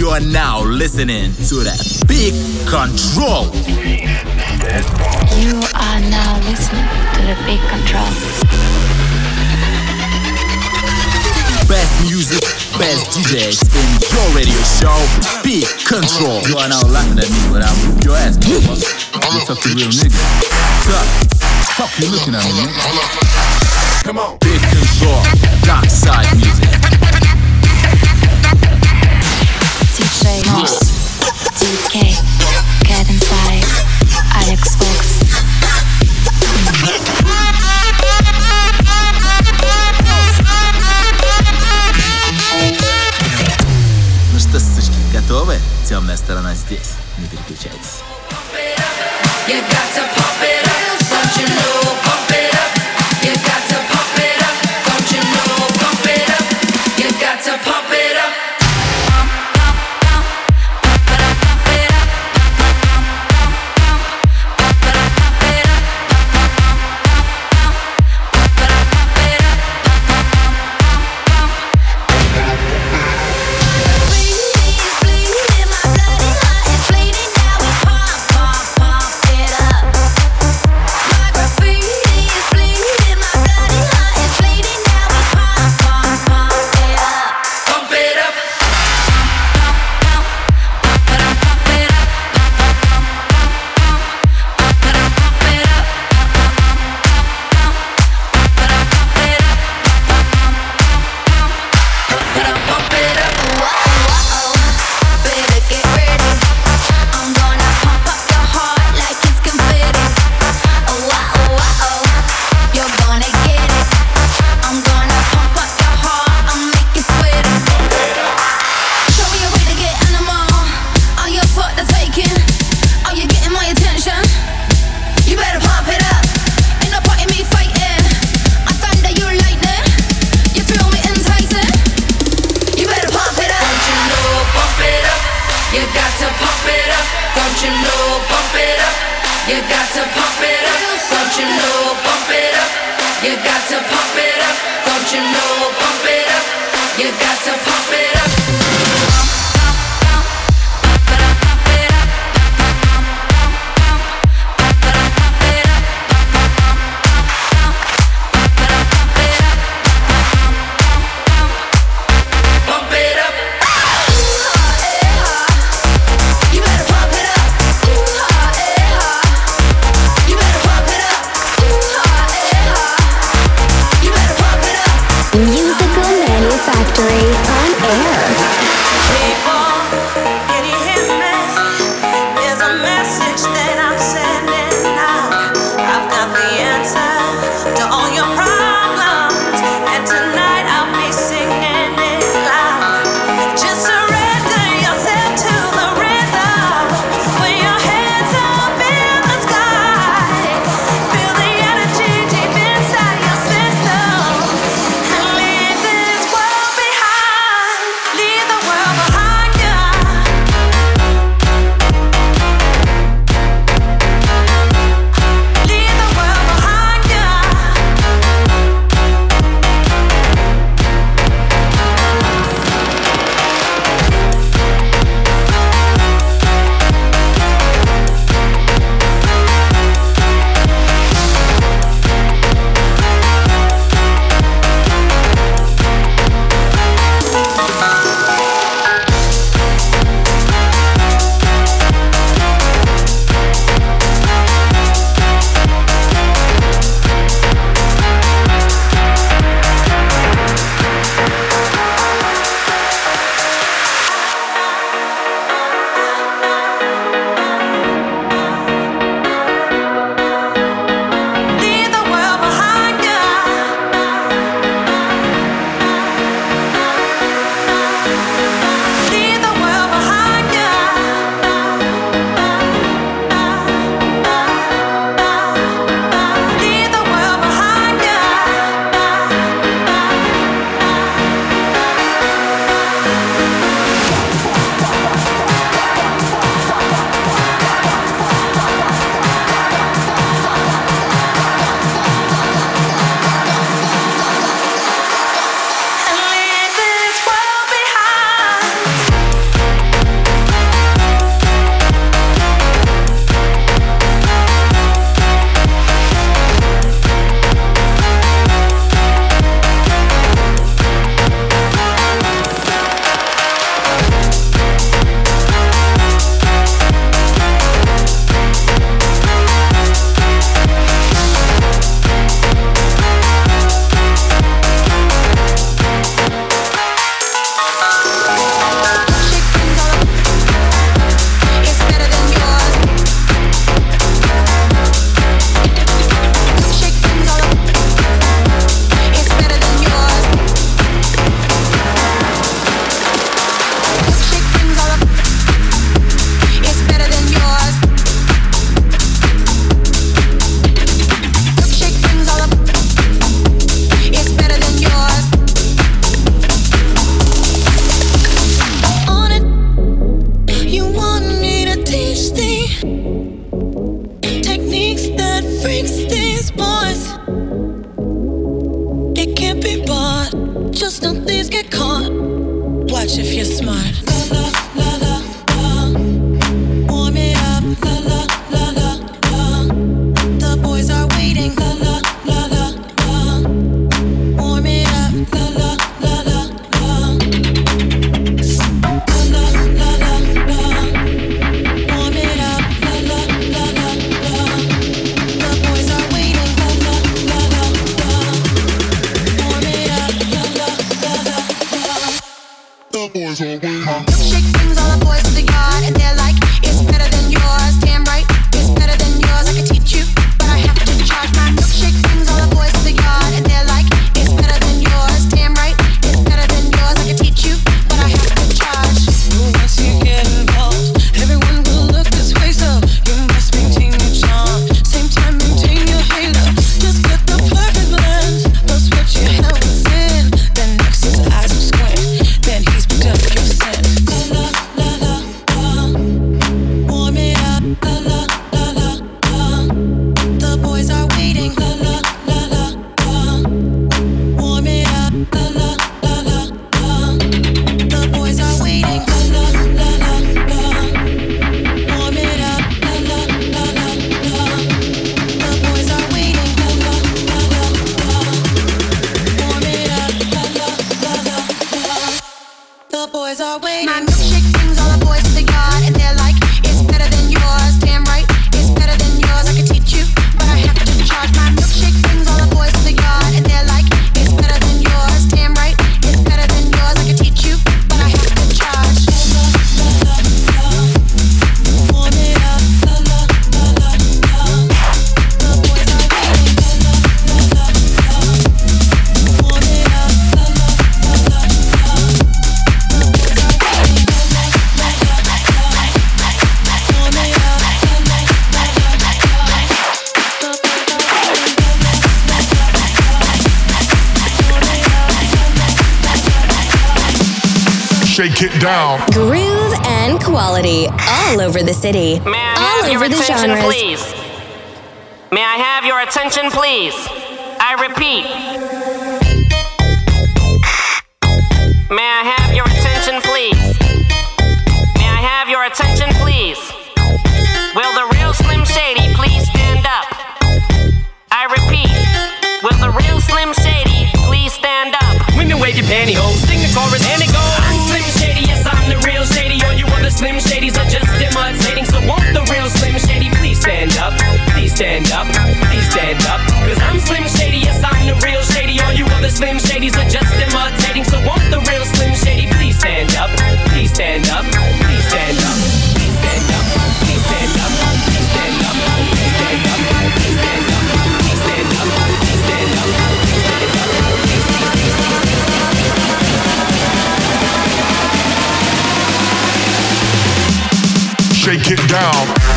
You are now listening to the Peak Control. You are now listening to the Peak Control. Best music, best DJs in your radio show, Peak Control. You are now laughing at me when I whoop your ass, motherfucker. You fucking real nigga. Suck. Fuck you looking at me, nigga. Come on. Peak Control, dark side music. темная сторона здесь. Не переключайтесь. down. Groove and quality all over the city, Man, all over the genres. Please? shake it down.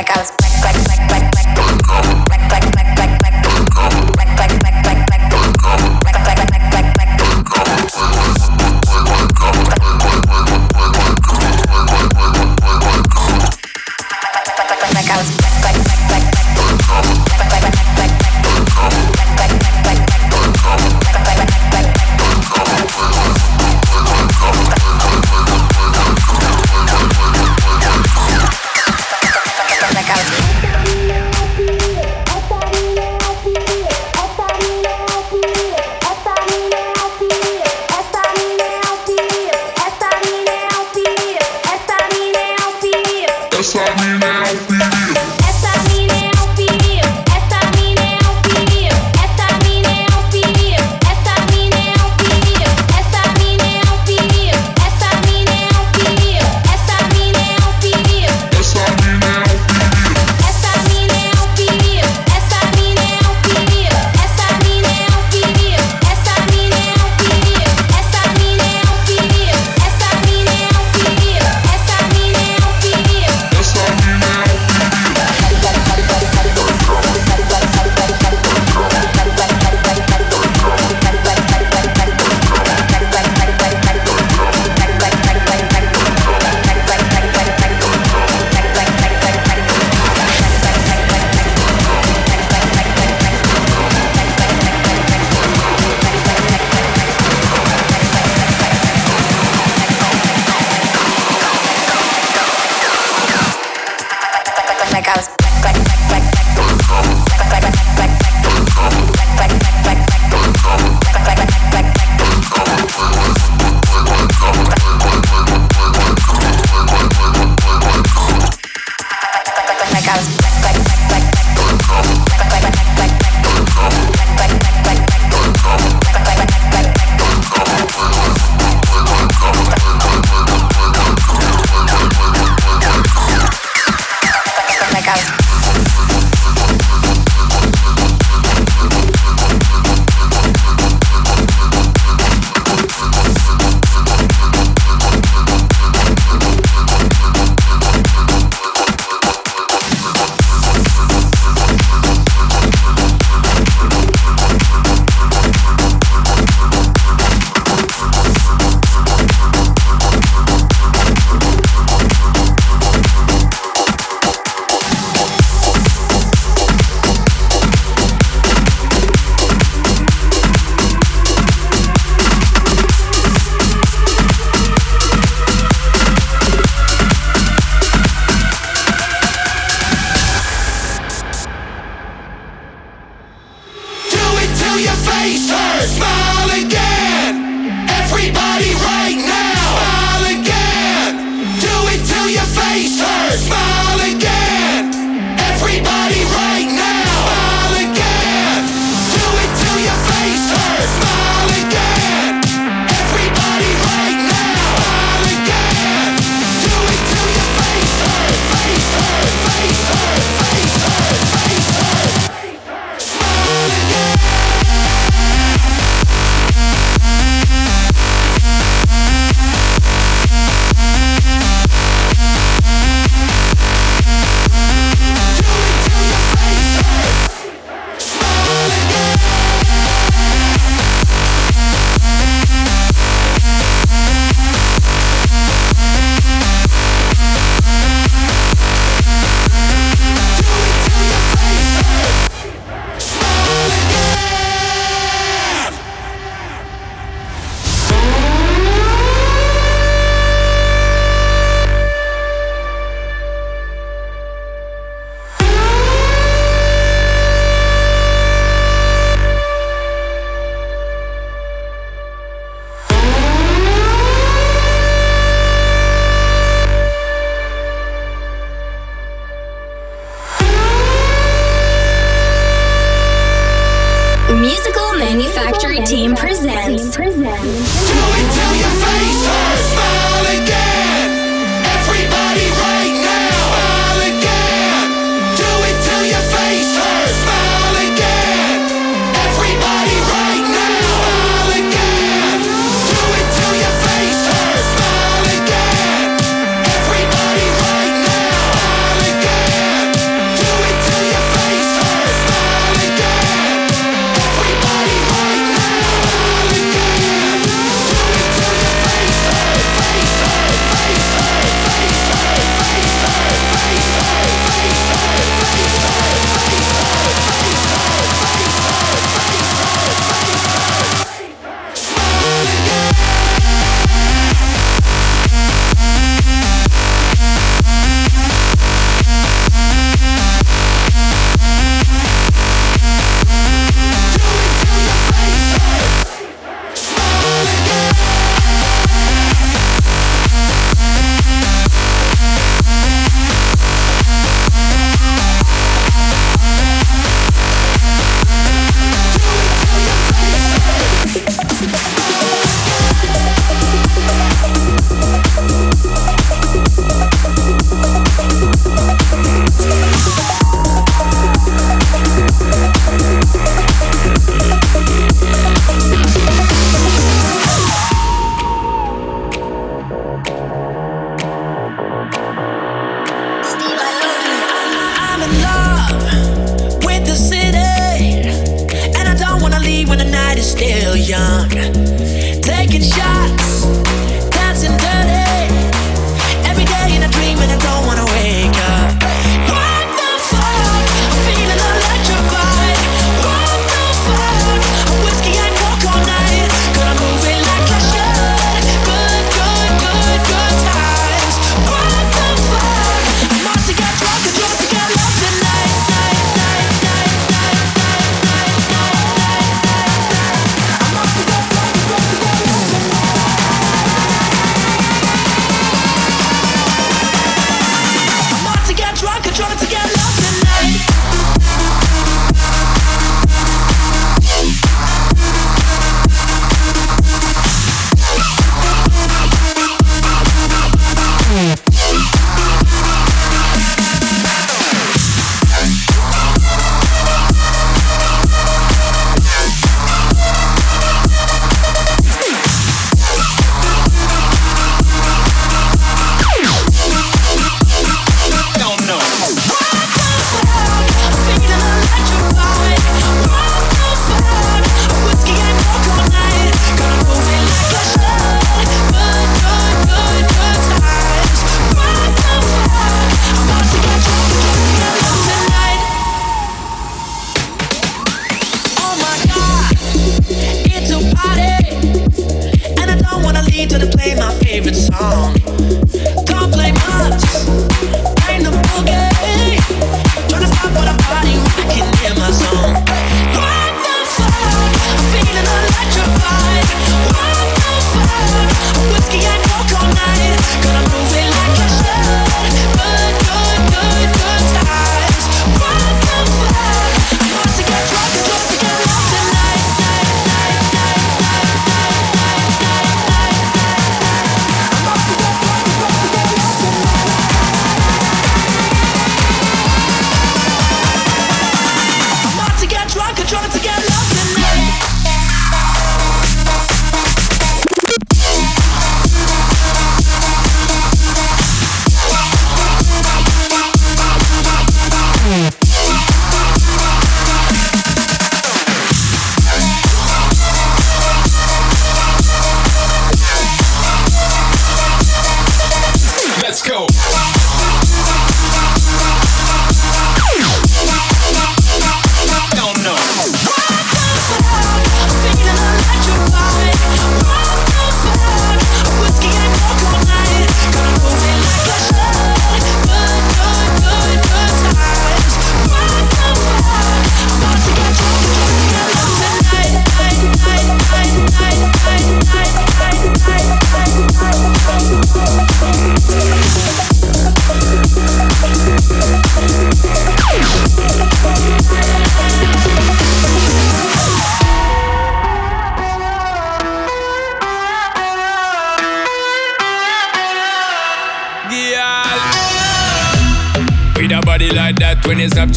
Again.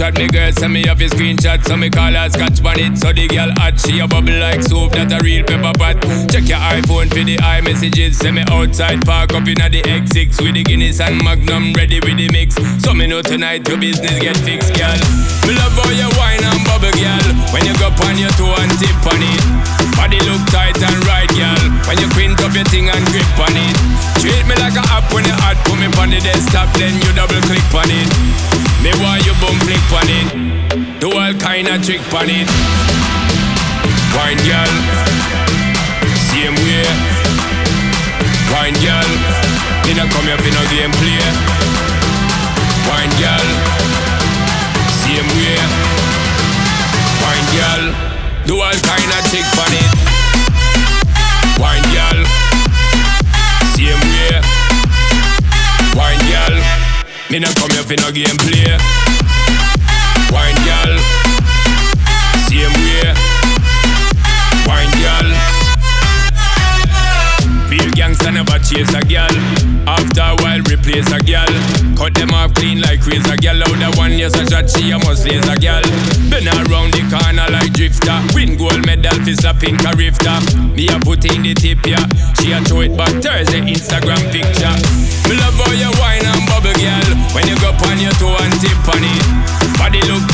Snapchat me girl, send me off a screenshot, so me call her scotch it. So the girl hot, she a bubble like soup, that a real pepper pot. Check your iPhone for the iMessages, send me outside, park up inna the X6 with the Guinness and Magnum ready with the mix. So me know tonight your business get fixed, girl. Me love how you wine and bubble, girl. When you go on your toe and tip on it, body look tight and right, girl. When you quint up your thing and grip on it, treat me like a app when you hot, put me on the desktop, then you double click on it. Me want you boom flick on it, do all kind of trick on it. Wine girl, same way. Wine girl, me not come here for no game play. Wine girl, same way. Wine girl, do all kind of trick on it. Me not come here for no game play. Wine girl, same way. Wine girl. Real gangster never chase a girl. After a replace a girl. Cut them off clean like razor girl. Out the one yes a shot, she a must lace a girl. Been around the corner like drifter. Win gold medal for slapping a rifter. Me a put in the tip yeah. She a throw it back Thursday Instagram picture. Me love how you wine and bubble gal. When you go on your toe and tip on it. Body look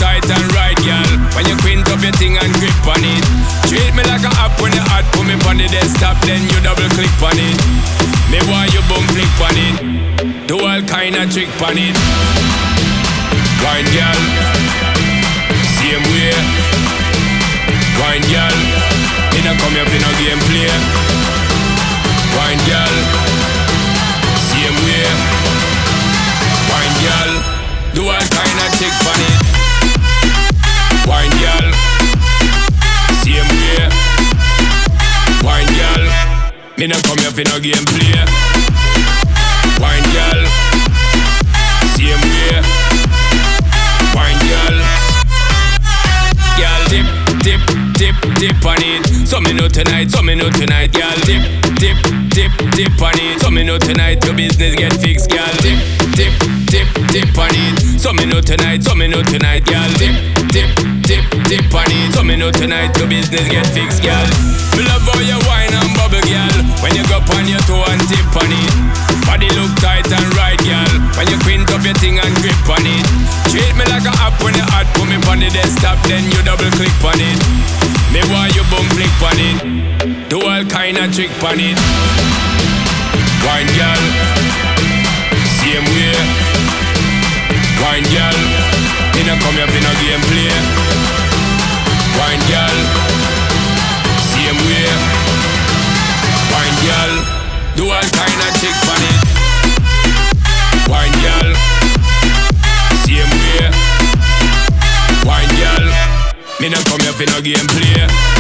of trick on it. Wine, girl. Same way. Wine, girl. Me not come here for no game play. Wine, girl. Same way. Wine, girl. Do all kind of trick on it. Wine, girl. Same way. Wine, girl. Me not come here for no game play. So me know tonight, so me know tonight, girl. Dip, dip, dip, dip on it. So me know tonight, your business get fixed, girl. Dip, dip, dip, dip on it. So me know tonight, so me know tonight, girl. Dip, dip, dip, dip on it. So me know tonight, your business get fixed, girl. Me love how you wine and bubble, girl. When you go on your toe and tip on it. Body look tight and right, girl. When you quint up your thing and grip on it. Treat me like a app when you hot, put me on the desktop, then you double click on it. Me want you boom flick on it. Do all kind of trick on it. Wine girl, same way. Wine girl, me no come here for no game play. Wine girl, same way. Wine girl, do all kind of trick on it. Wine girl, same way. Wine girl, me no come off in a gameplay.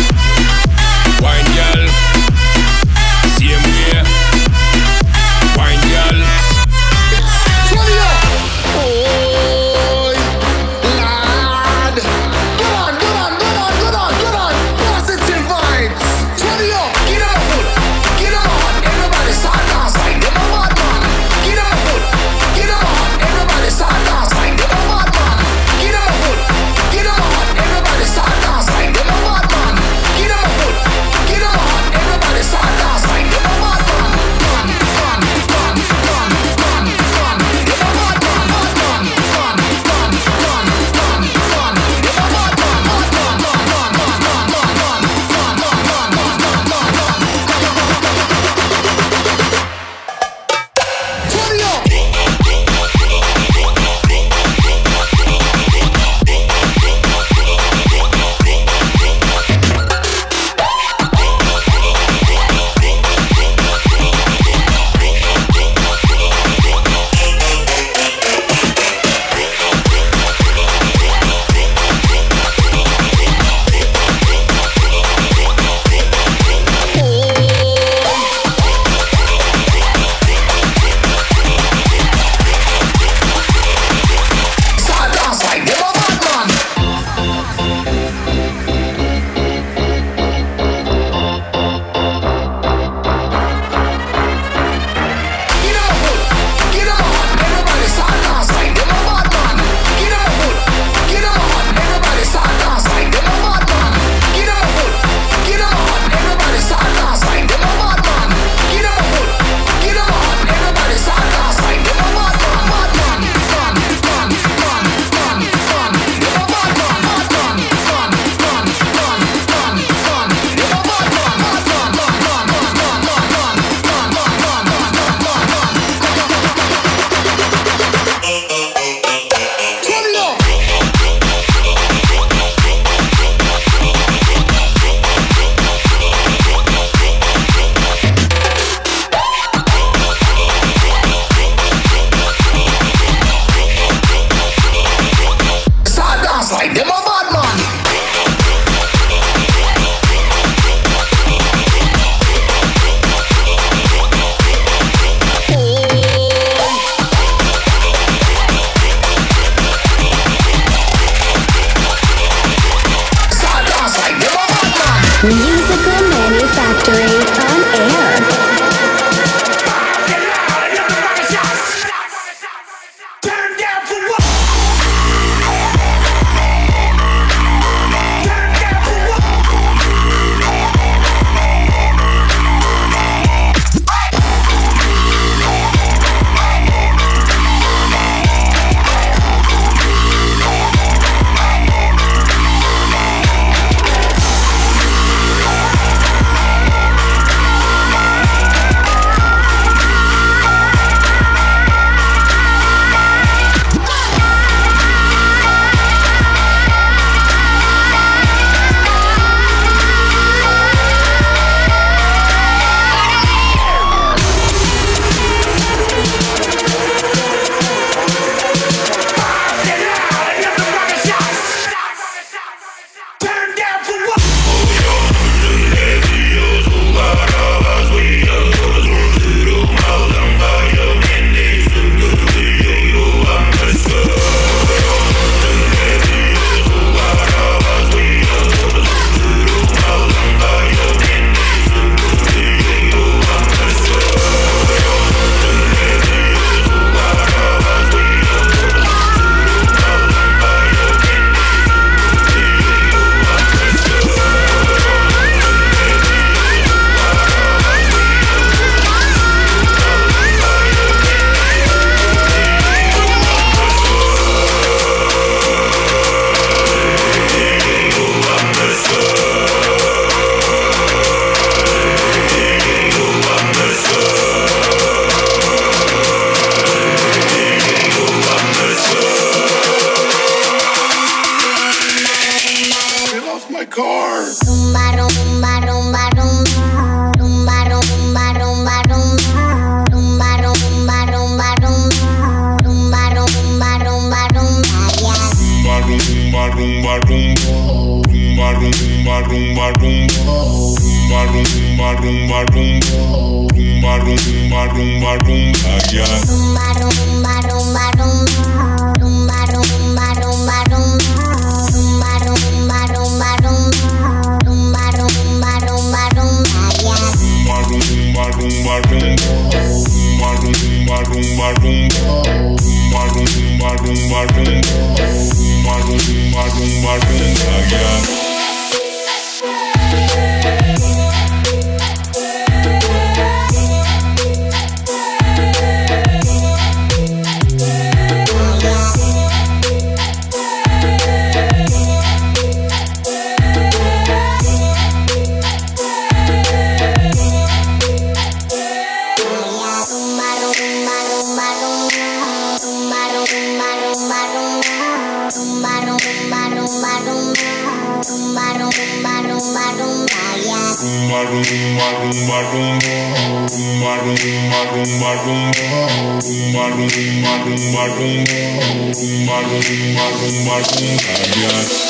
Rumba, rumba, rumba. Rumba, rumba, rumba, rumba.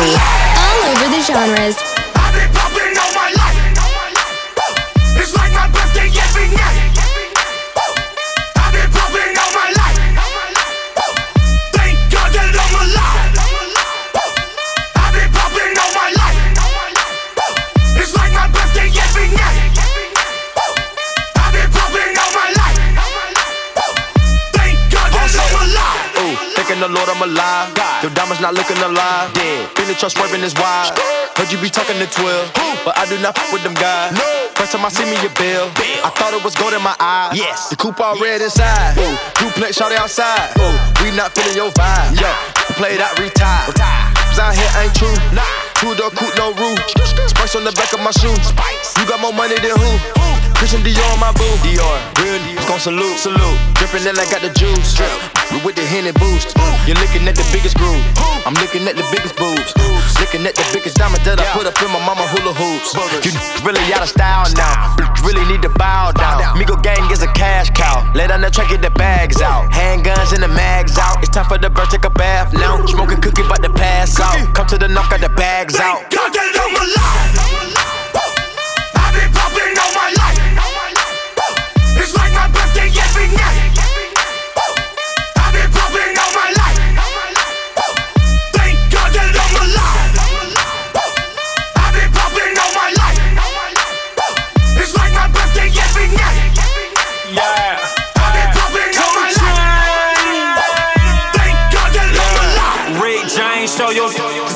All over the genres. Trust swerving is wild. Heard you be talking to 12, but I do not fuck with them guys. First time I see me a bill, I thought it was gold in my eye. Yes. The coupe all red inside. Ooh, duplex shot outside. Ooh, we not feeling your vibe. Yo, played out, retired. Cause out here ain't true. Nah. Two door coupe, no roof. Spice on the back of my shoe. You got more money than who? Christian Dior, on my boo. Dior, real Dior. Gon' salute, salute. Drippin' in, I got the juice. Drip. We with the Henny boost. You're looking at the biggest groove. I'm looking at the biggest boobs. Looking at the biggest diamond that I put up in my mama hula hoops. You really out of style now. Really need to bow down. Migo gang is a cash cow. Lay down the track, get the bags out. Handguns and the mags out. It's time for the bird, take a bath now. Smoking cookie, about to pass out. Come to the knock, got the bags out. God that I'm alive.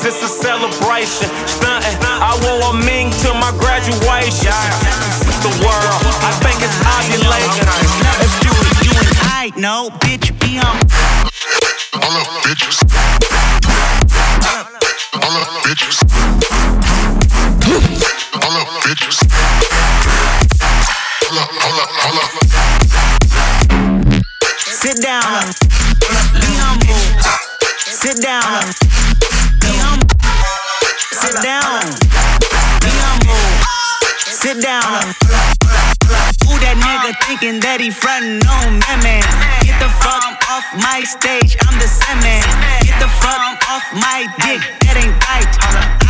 It's a celebration. Stuntin', I wore a ming to my graduation. The world, I think it's ovulating. If you, you and I know, bitch, be on. All up, bitches. All up, bitches. All up, bitches. All up, all up, all up. Sit down, be humble. Sit down, Sit down, humble. Sit down. Who that nigga thinking that he frontin' on me, man? Get the fuck off my stage, I'm the same man. Get the fuck off my dick, that ain't right.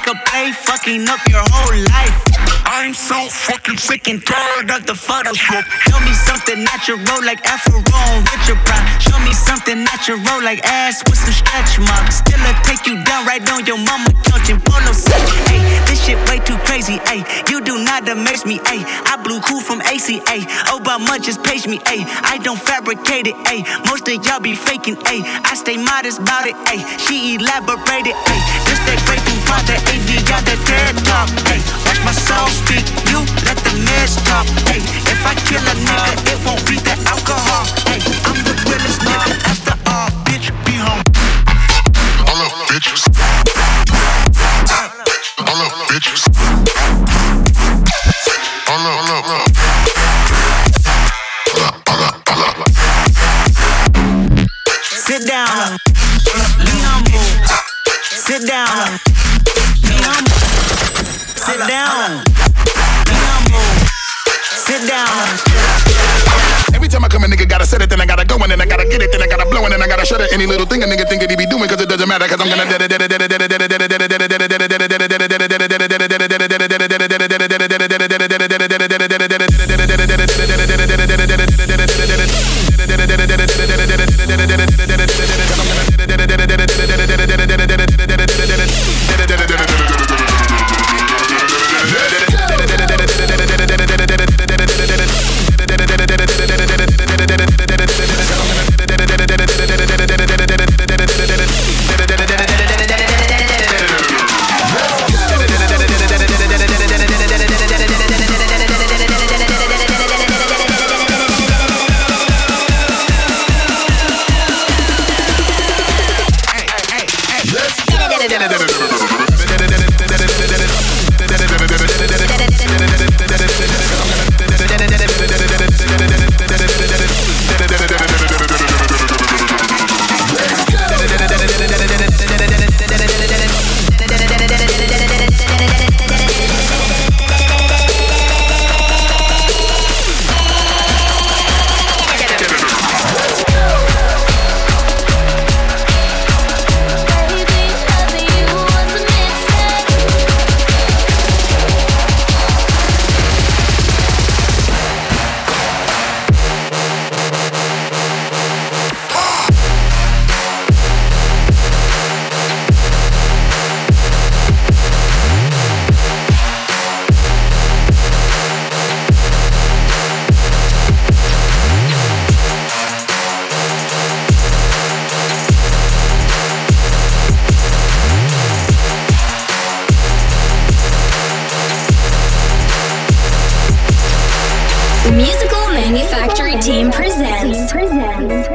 Make a play, fucking up your whole life. I'm so fucking sick and tired of the Photoshop. Show me something natural like Afro on Richard Pryor. Show me something natural like ass with some stretch marks. Still I take you down right on your mama couch in polo set. Hey, this shit way too crazy. Hey, you do not amaze me. Hey, I blew cool from ACA. Obama just page me. Hey, I don't fabricate it. Hey, most of y'all be faking. Hey, I stay modest about it. Hey, she elaborated. Hey, this that great the AV got that TED talk. Hey, watch my soul speak. You let the mess talk. Hey, if I kill a nigga, it won't be the alcohol. Hey, I'm the realest nigga after all. Bitch, be home. All up, bitches. All up, bitches. All up, all up, all. All up, all up, all up. Sit down. Be humble. Sit down. Be humble. Sit down. Be humble. Sit down. Every time I come a nigga gotta set it, then I gotta go, and then I gotta get it, then I gotta blow, and then I gotta shut it. Any little thing a nigga think that he be doing, cause it doesn't matter, cause I'm gonna Team presents. Team presents.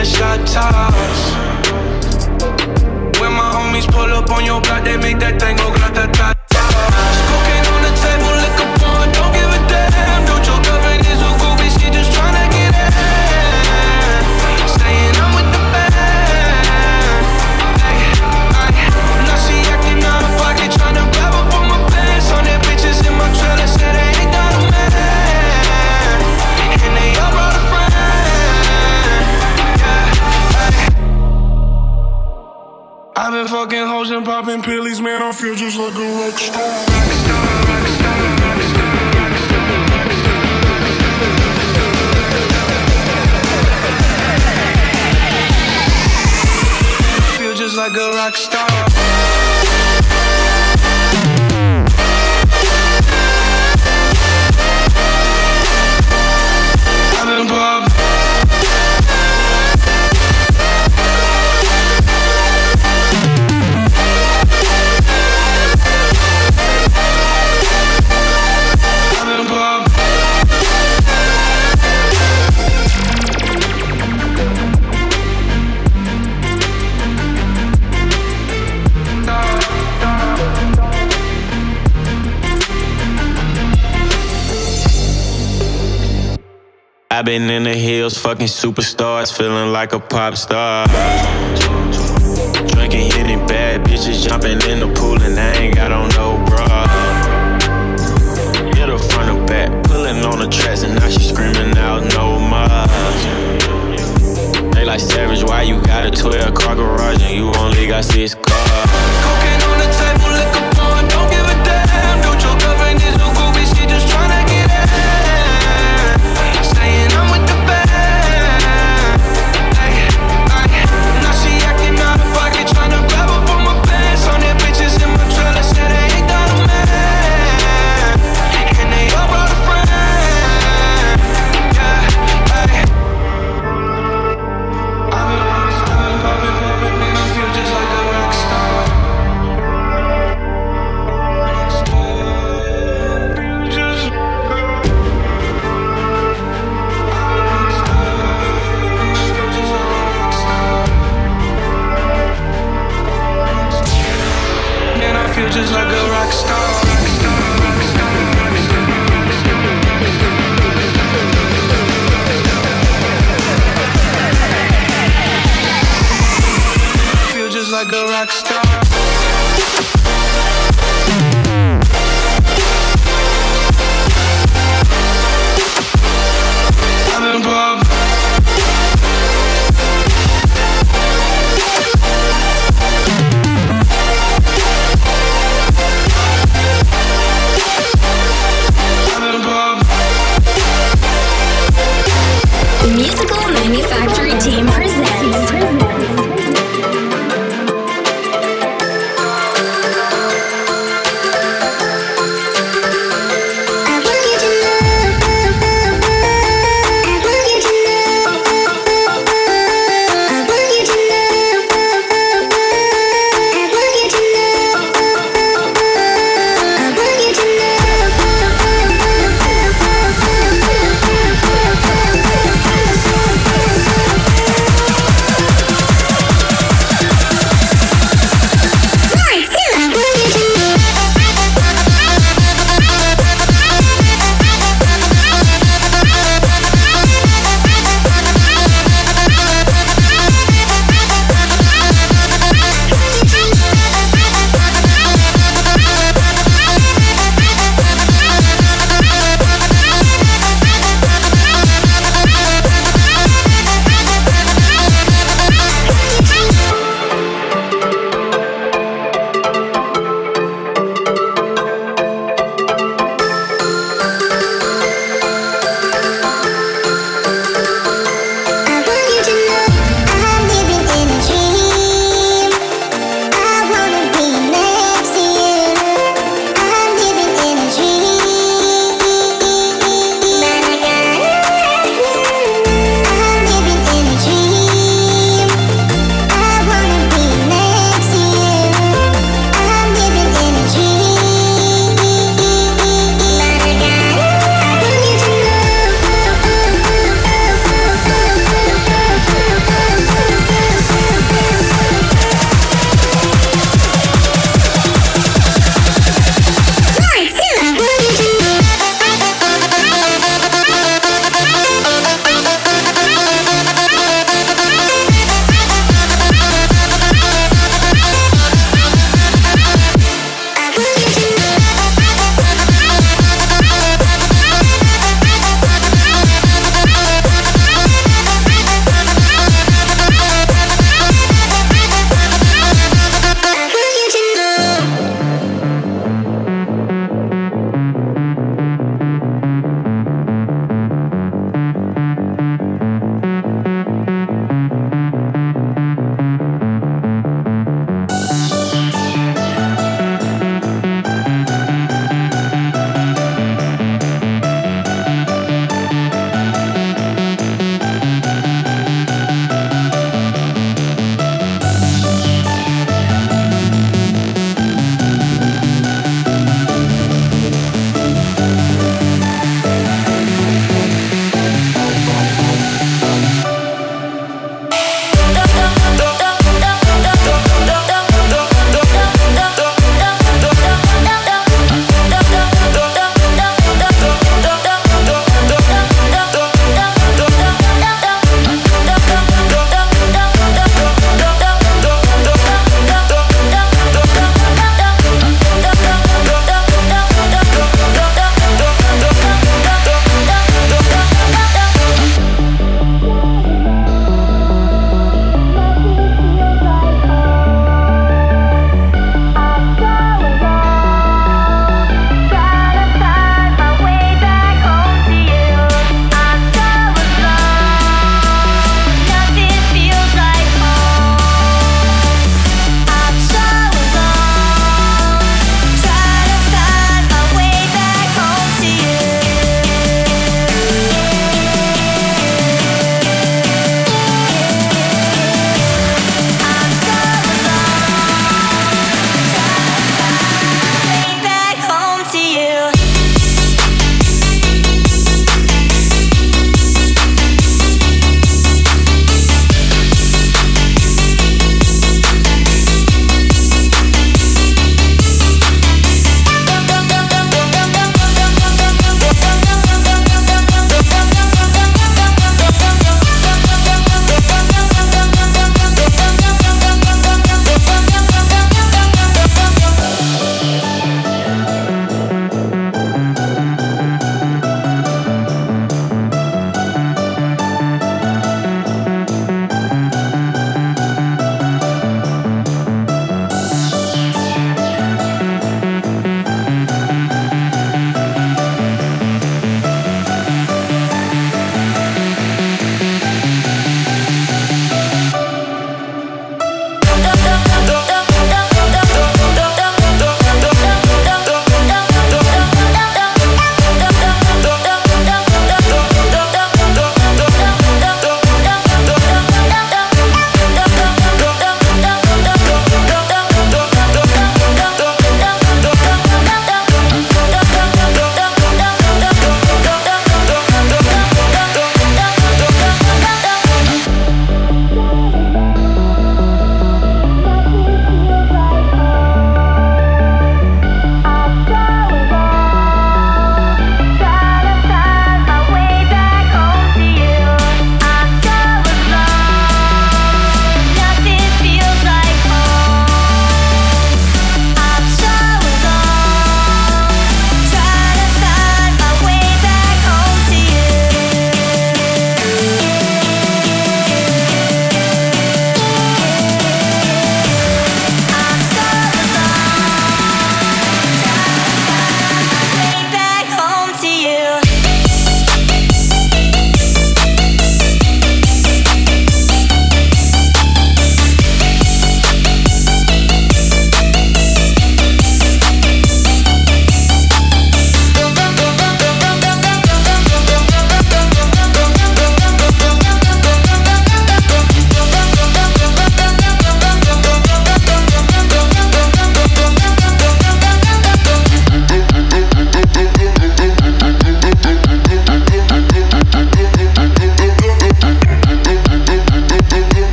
The shot. When my homies pull up on your block, they make that thing go I feel just like a rock star. Feel just like a rock star. I've been in the hills, fucking superstars, feeling like a pop star. Drinking, hitting bad bitches, jumping in the pool, and I ain't got on no bra. Hit her front or back, pulling on the tracks, and now she screaming out no more. They like savage, why you got a 12 car garage and you only got six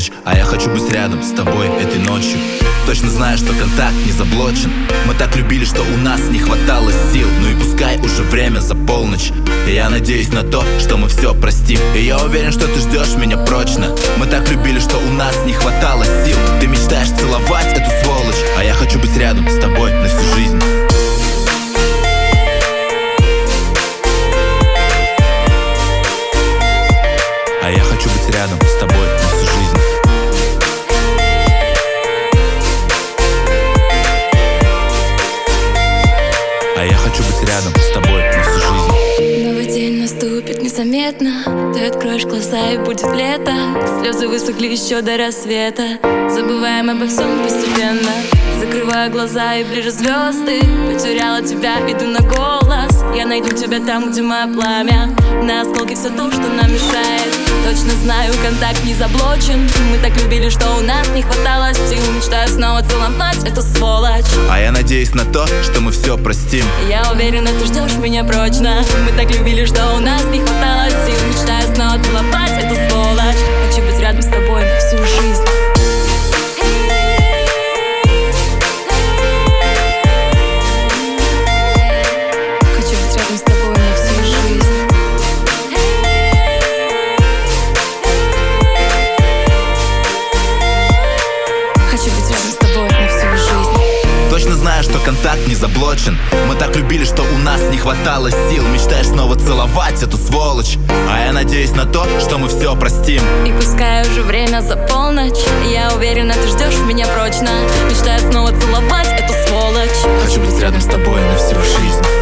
Polish I рассвета Забываем обо всем постепенно. Закрываю глаза и ближе звезды. Потеряла тебя, иду на голос. Я найду тебя там, где мое пламя. На осколки все то, что нам мешает. Точно знаю, контакт не заблочен. Мы так любили, что у нас не хватало сил. Мечтаю снова целовать эту сволочь. А я надеюсь на то, что мы все простим. Я уверена, ты ждешь меня прочно. Мы так любили, что у нас не хватало сил. Мечтаю снова целовать эту сволочь. Хочу быть рядом с тобой всю жизнь контакт не заблочен. Мы так любили, что у нас не хватало сил. Мечтаешь снова целовать эту сволочь. А я надеюсь на то, что мы все простим. И пускай уже время за полночь. Я уверена, ты ждешь меня прочно. Мечтаю снова целовать эту сволочь. Хочу быть рядом с тобой на всю жизнь